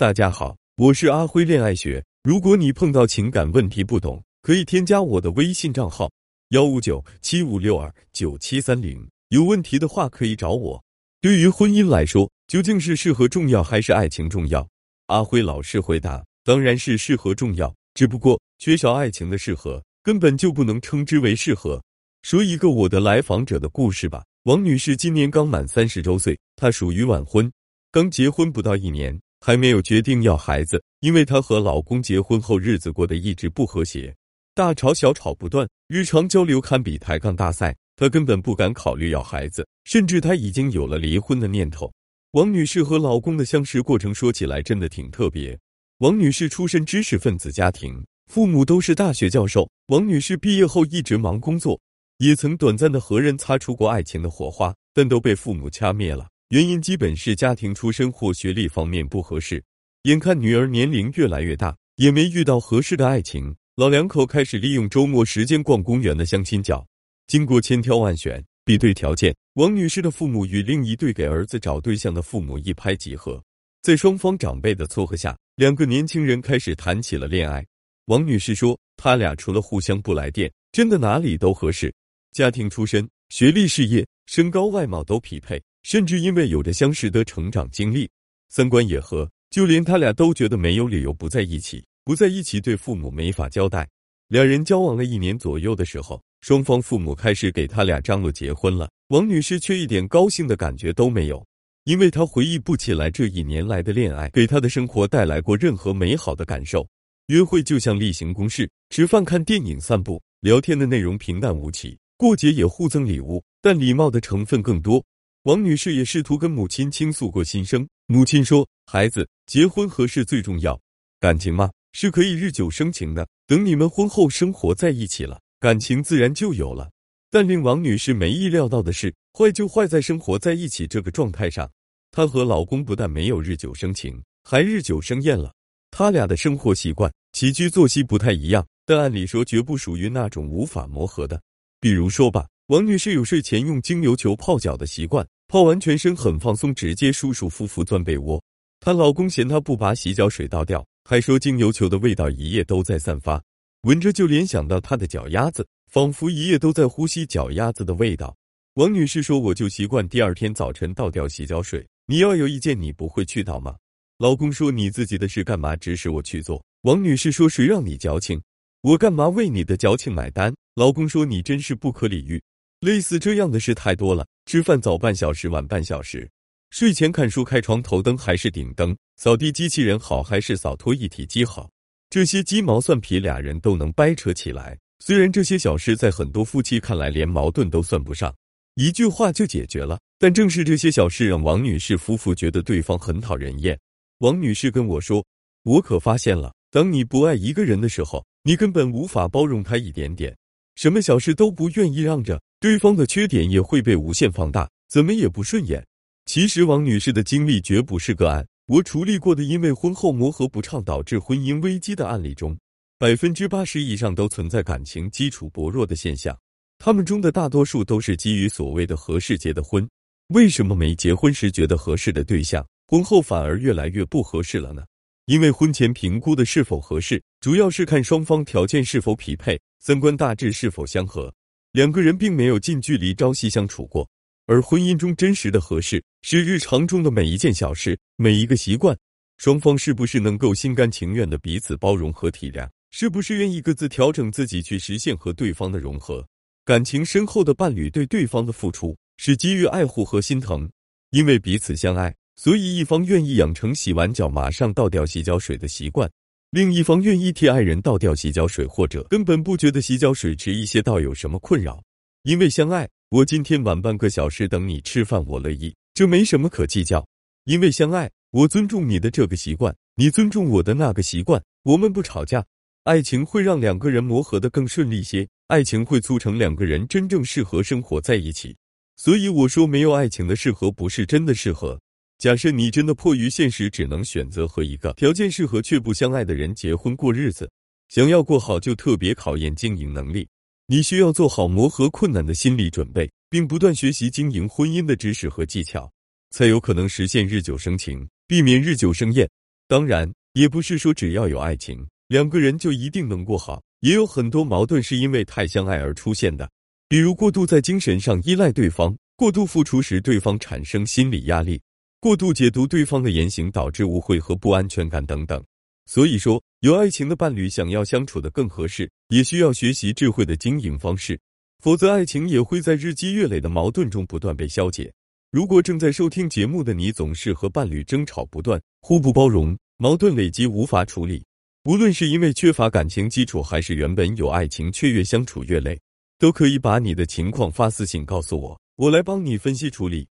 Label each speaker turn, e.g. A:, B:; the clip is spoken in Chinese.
A: 大家好，我是阿辉恋爱学。如果你碰到情感问题不懂，可以添加我的微信账号幺五九七五六二九七三零。有问题的话可以找我。对于婚姻来说，究竟是适合重要还是爱情重要？阿辉老师回答：当然是适合重要，只不过缺少爱情的适合根本就不能称之为适合。说一个我的来访者的故事吧。王女士今年刚满三十周岁，她属于晚婚，刚结婚不到一年。还没有决定要孩子，因为她和老公结婚后日子过得一直不和谐，大吵小吵不断，日常交流堪比抬杠大赛。她根本不敢考虑要孩子，甚至她已经有了离婚的念头。王女士和老公的相识过程说起来真的挺特别。王女士出身知识分子家庭，父母都是大学教授。王女士毕业后一直忙工作，也曾短暂的和人擦出过爱情的火花，但都被父母掐灭了。原因基本是家庭出身或学历方面不合适。眼看女儿年龄越来越大，也没遇到合适的爱情，老两口开始利用周末时间逛公园的相亲角。经过千挑万选，比对条件，王女士的父母与另一对给儿子找对象的父母一拍即合。在双方长辈的撮合下，两个年轻人开始谈起了恋爱。王女士说：“他俩除了互相不来电，真的哪里都合适。家庭出身、学历、事业、身高、外貌都匹配。”甚至因为有着相似的成长经历，三观也合，就连他俩都觉得没有理由不在一起。不在一起对父母没法交代。两人交往了一年左右的时候，双方父母开始给他俩张罗结婚了。王女士却一点高兴的感觉都没有，因为她回忆不起来这一年来的恋爱给她的生活带来过任何美好的感受。约会就像例行公事，吃饭、看电影、散步、聊天的内容平淡无奇。过节也互赠礼物，但礼貌的成分更多。王女士也试图跟母亲倾诉过心声。母亲说：“孩子，结婚合适最重要，感情嘛是可以日久生情的。等你们婚后生活在一起了，感情自然就有了。”但令王女士没意料到的是，坏就坏在生活在一起这个状态上。她和老公不但没有日久生情，还日久生厌了。他俩的生活习惯、起居作息不太一样，但按理说绝不属于那种无法磨合的。比如说吧。王女士有睡前用精油球泡脚的习惯，泡完全身很放松，直接舒舒服服钻被窝。她老公嫌她不把洗脚水倒掉，还说精油球的味道一夜都在散发，闻着就联想到她的脚丫子，仿佛一夜都在呼吸脚丫子的味道。王女士说：“我就习惯第二天早晨倒掉洗脚水，你要有意见，你不会去倒吗？”老公说：“你自己的事干嘛指使我去做？”王女士说：“谁让你矫情，我干嘛为你的矫情买单？”老公说：“你真是不可理喻。”类似这样的事太多了，吃饭早半小时晚半小时，睡前看书开床头灯还是顶灯，扫地机器人好还是扫拖一体机好，这些鸡毛蒜皮俩人都能掰扯起来。虽然这些小事在很多夫妻看来连矛盾都算不上，一句话就解决了，但正是这些小事让王女士夫妇觉得对方很讨人厌。王女士跟我说：“我可发现了，当你不爱一个人的时候，你根本无法包容他一点点，什么小事都不愿意让着。”对方的缺点也会被无限放大，怎么也不顺眼。其实王女士的经历绝不是个案，我处理过的因为婚后磨合不畅导致婚姻危机的案例中，百分之八十以上都存在感情基础薄弱的现象。他们中的大多数都是基于所谓的合适结的婚。为什么没结婚时觉得合适的对象，婚后反而越来越不合适了呢？因为婚前评估的是否合适，主要是看双方条件是否匹配，三观大致是否相合。两个人并没有近距离朝夕相处过，而婚姻中真实的合适是日常中的每一件小事、每一个习惯，双方是不是能够心甘情愿的彼此包容和体谅，是不是愿意各自调整自己去实现和对方的融合。感情深厚的伴侣对对方的付出是基于爱护和心疼，因为彼此相爱，所以一方愿意养成洗完脚马上倒掉洗脚水的习惯。另一方愿意替爱人倒掉洗脚水，或者根本不觉得洗脚水迟一些倒有什么困扰，因为相爱，我今天晚半个小时等你吃饭，我乐意，这没什么可计较。因为相爱，我尊重你的这个习惯，你尊重我的那个习惯，我们不吵架，爱情会让两个人磨合的更顺利些，爱情会促成两个人真正适合生活在一起。所以我说，没有爱情的适合不是真的适合。假设你真的迫于现实，只能选择和一个条件适合却不相爱的人结婚过日子，想要过好就特别考验经营能力。你需要做好磨合困难的心理准备，并不断学习经营婚姻的知识和技巧，才有可能实现日久生情，避免日久生厌。当然，也不是说只要有爱情，两个人就一定能过好，也有很多矛盾是因为太相爱而出现的，比如过度在精神上依赖对方，过度付出时对方产生心理压力，过度解读对方的言行导致误会和不安全感等等。所以说，有爱情的伴侣想要相处的更合适，也需要学习智慧的经营方式，否则爱情也会在日积月累的矛盾中不断被消解。如果正在收听节目的你总是和伴侣争吵不断，互不包容，矛盾累积无法处理，无论是因为缺乏感情基础，还是原本有爱情却越相处越累，都可以把你的情况发私信告诉我，我来帮你分析处理。